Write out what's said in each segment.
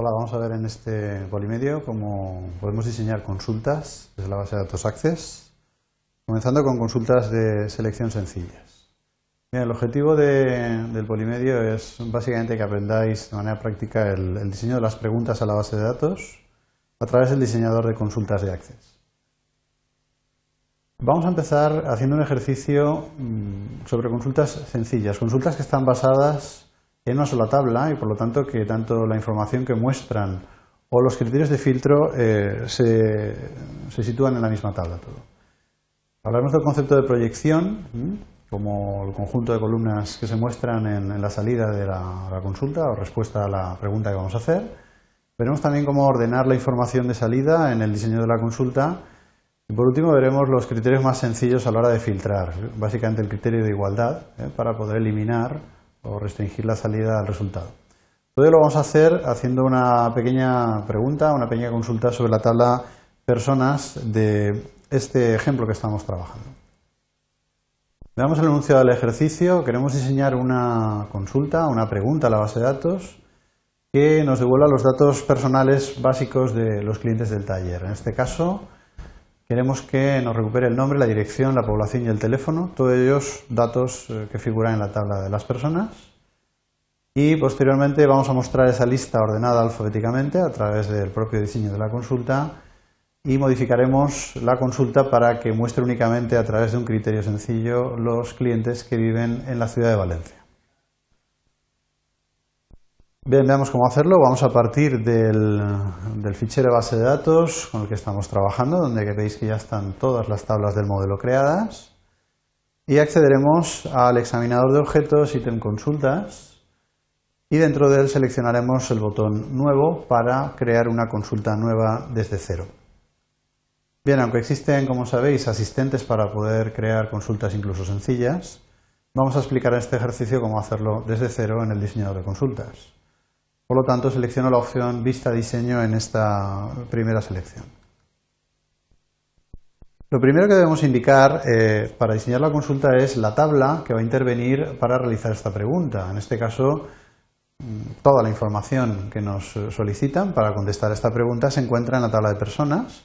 Hola, vamos a ver en este polimedio cómo podemos diseñar consultas desde la base de datos Access, comenzando con consultas de selección sencillas. el objetivo del polimedio es básicamente que aprendáis de manera práctica el, diseño de las preguntas a la base de datos a través del diseñador de consultas de Access. Vamos a empezar haciendo un ejercicio mm, sobre consultas sencillas, consultas que están basadas en una sola tabla y por lo tanto que tanto la información que muestran o los criterios de filtro eh, se, sitúan en la misma tabla. Todo. Hablaremos del concepto de proyección, como el conjunto de columnas que se muestran en, la salida de la, consulta o respuesta a la pregunta que vamos a hacer. Veremos también cómo ordenar la información de salida en el diseño de la consulta. Y por último veremos los criterios más sencillos a la hora de filtrar, básicamente el criterio de igualdad, ¿eh? para poder eliminar restringir la salida al resultado. Todo lo vamos a hacer haciendo una pequeña pregunta, una pequeña consulta sobre la tabla personas de este ejemplo que estamos trabajando. Veamos el enunciado del ejercicio. Queremos diseñar una consulta, una pregunta a la base de datos que nos devuelva los datos personales básicos de los clientes del taller. En este caso, queremos que nos recupere el nombre, la dirección, la población y el teléfono, todos ellos datos eh, que figuran en la tabla de las personas. Y posteriormente vamos a mostrar esa lista ordenada alfabéticamente a través del propio diseño de la consulta y modificaremos la consulta para que muestre únicamente a través de un criterio sencillo los clientes que viven en la ciudad de Valencia. Bien, veamos cómo hacerlo. Vamos a partir del, fichero base de datos con el que estamos trabajando, donde veis que ya están todas las tablas del modelo creadas. Y accederemos al examinador de objetos, ítem consultas, y dentro de él seleccionaremos el botón nuevo para crear una consulta nueva desde cero. Bien, aunque existen, como sabéis, asistentes para poder crear consultas incluso sencillas, vamos a explicar en este ejercicio cómo hacerlo desde cero en el diseñador de consultas. Por lo tanto, selecciono la opción Vista Diseño en esta primera selección. Lo primero que debemos indicar eh, para diseñar la consulta es la tabla que va a intervenir para realizar esta pregunta. En este caso, mm, toda la información que nos solicitan para contestar esta pregunta se encuentra en la tabla de personas.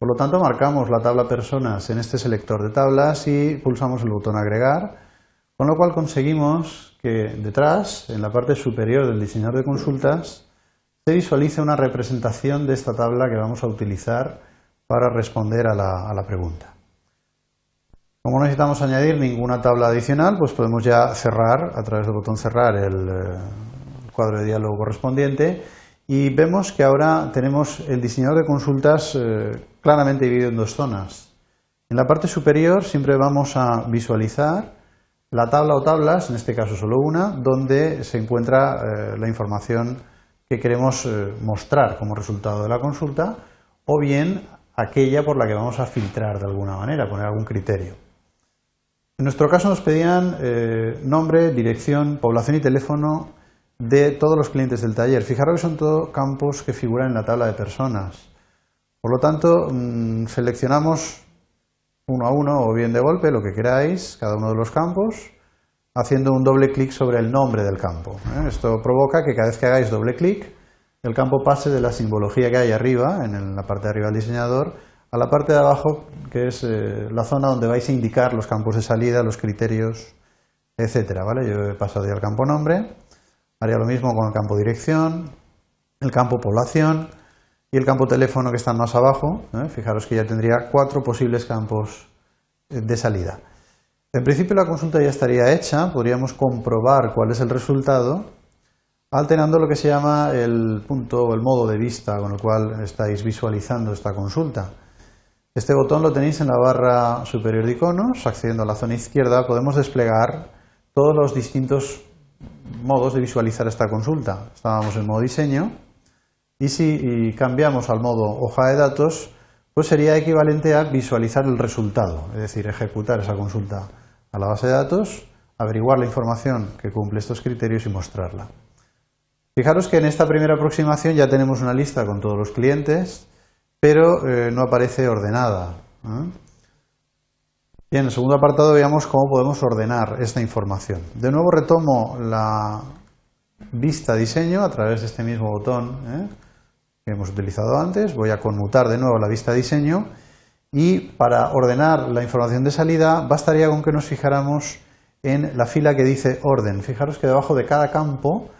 Por lo tanto, marcamos la tabla personas en este selector de tablas y pulsamos el botón agregar, con lo cual conseguimos que detrás, en la parte superior del diseñador de consultas, se visualice una representación de esta tabla que vamos a utilizar para responder a la, pregunta. Como no necesitamos añadir ninguna tabla adicional, pues podemos ya cerrar, a través del botón cerrar, el, eh, cuadro de diálogo correspondiente y vemos que ahora tenemos el diseñador de consultas eh, claramente dividido en dos zonas. En la parte superior siempre vamos a visualizar la tabla o tablas, en este caso solo una, donde se encuentra eh, la información que queremos eh, mostrar como resultado de la consulta, o bien aquella por la que vamos a filtrar de alguna manera, poner algún criterio. En nuestro caso nos pedían eh, nombre, dirección, población y teléfono de todos los clientes del taller. Fijaros que son todos campos que figuran en la tabla de personas. Por lo tanto, mm, seleccionamos uno a uno o bien de golpe, lo que queráis, cada uno de los campos, haciendo un doble clic sobre el nombre del campo. ¿eh? Esto provoca que cada vez que hagáis doble clic, el campo pase de la simbología que hay arriba, en la parte de arriba del diseñador, a la parte de abajo, que es eh, la zona donde vais a indicar los campos de salida, los criterios, etcétera. ¿vale? Yo he pasado ya al campo nombre, haría lo mismo con el campo dirección, el campo población, y el campo teléfono que está más abajo. ¿eh? Fijaros que ya tendría cuatro posibles campos eh, de salida. En principio la consulta ya estaría hecha, podríamos comprobar cuál es el resultado alterando lo que se llama el punto o el modo de vista con el cual estáis visualizando esta consulta. Este botón lo tenéis en la barra superior de iconos, accediendo a la zona izquierda podemos desplegar todos los distintos modos de visualizar esta consulta. Estábamos en modo diseño, y si cambiamos al modo hoja de datos, pues sería equivalente a visualizar el resultado, es decir, ejecutar esa consulta a la base de datos, averiguar la información que cumple estos criterios y mostrarla. Fijaros que en esta primera aproximación ya tenemos una lista con todos los clientes, pero eh, no aparece ordenada. Y en el segundo apartado veamos cómo podemos ordenar esta información. De nuevo retomo la vista diseño a través de este mismo botón ¿eh? Que hemos utilizado antes. Voy a conmutar de nuevo la vista diseño y para ordenar la información de salida bastaría con que nos fijáramos en la fila que dice orden. Fijaros que debajo de cada campo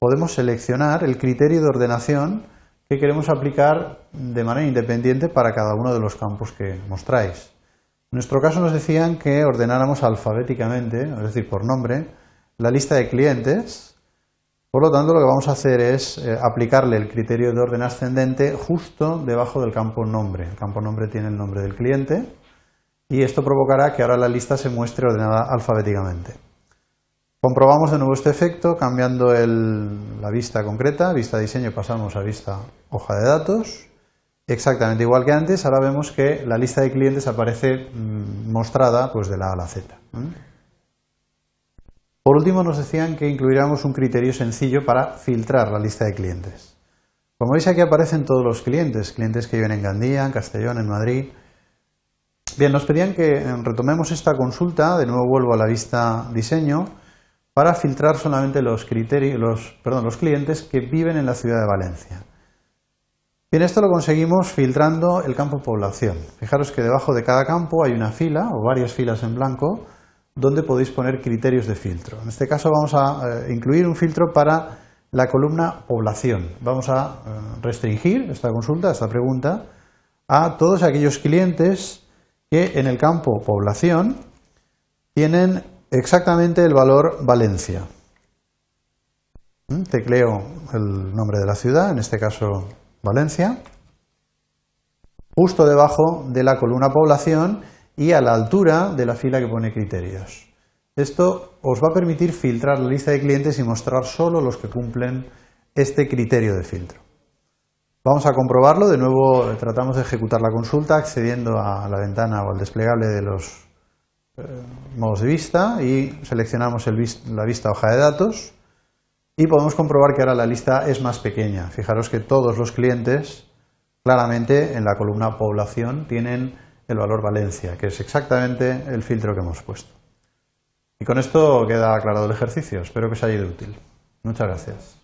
podemos seleccionar el criterio de ordenación que queremos aplicar de manera independiente para cada uno de los campos que mostráis. En nuestro caso nos decían que ordenáramos alfabéticamente, es decir, por nombre, la lista de clientes. Por lo tanto, lo que vamos a hacer es eh, aplicarle el criterio de orden ascendente justo debajo del campo nombre. El campo nombre tiene el nombre del cliente y esto provocará que ahora la lista se muestre ordenada alfabéticamente. Comprobamos de nuevo este efecto cambiando la vista concreta, vista diseño pasamos a vista hoja de datos. Exactamente igual que antes, ahora vemos que la lista de clientes aparece mm, mostrada pues de la A a la Z. Por último nos decían que incluiríamos un criterio sencillo para filtrar la lista de clientes. Como veis aquí aparecen todos los clientes, clientes que viven en Gandía, en Castellón, en Madrid. Bien, nos pedían que eh, retomemos esta consulta, de nuevo vuelvo a la vista diseño, para filtrar solamente los, criterios, los, perdón, los clientes que viven en la ciudad de Valencia. Bien, esto lo conseguimos filtrando el campo población. Fijaros que debajo de cada campo hay una fila o varias filas en blanco donde podéis poner criterios de filtro. En este caso vamos a eh, incluir un filtro para la columna población. Vamos a eh, restringir esta consulta, esta pregunta, a todos aquellos clientes que en el campo población tienen exactamente el valor Valencia. ¿Mm? Tecleo el nombre de la ciudad, en este caso Valencia, justo debajo de la columna población y a la altura de la fila que pone criterios. Esto os va a permitir filtrar la lista de clientes y mostrar solo los que cumplen este criterio de filtro. Vamos a comprobarlo, de nuevo tratamos de ejecutar la consulta accediendo a la ventana o al desplegable de los eh, modos de vista y seleccionamos la vista hoja de datos y podemos comprobar que ahora la lista es más pequeña. Fijaros que todos los clientes claramente en la columna población tienen el valor Valencia, que es exactamente el filtro que hemos puesto. Y con esto queda aclarado el ejercicio. Espero que os haya ido útil. Muchas gracias.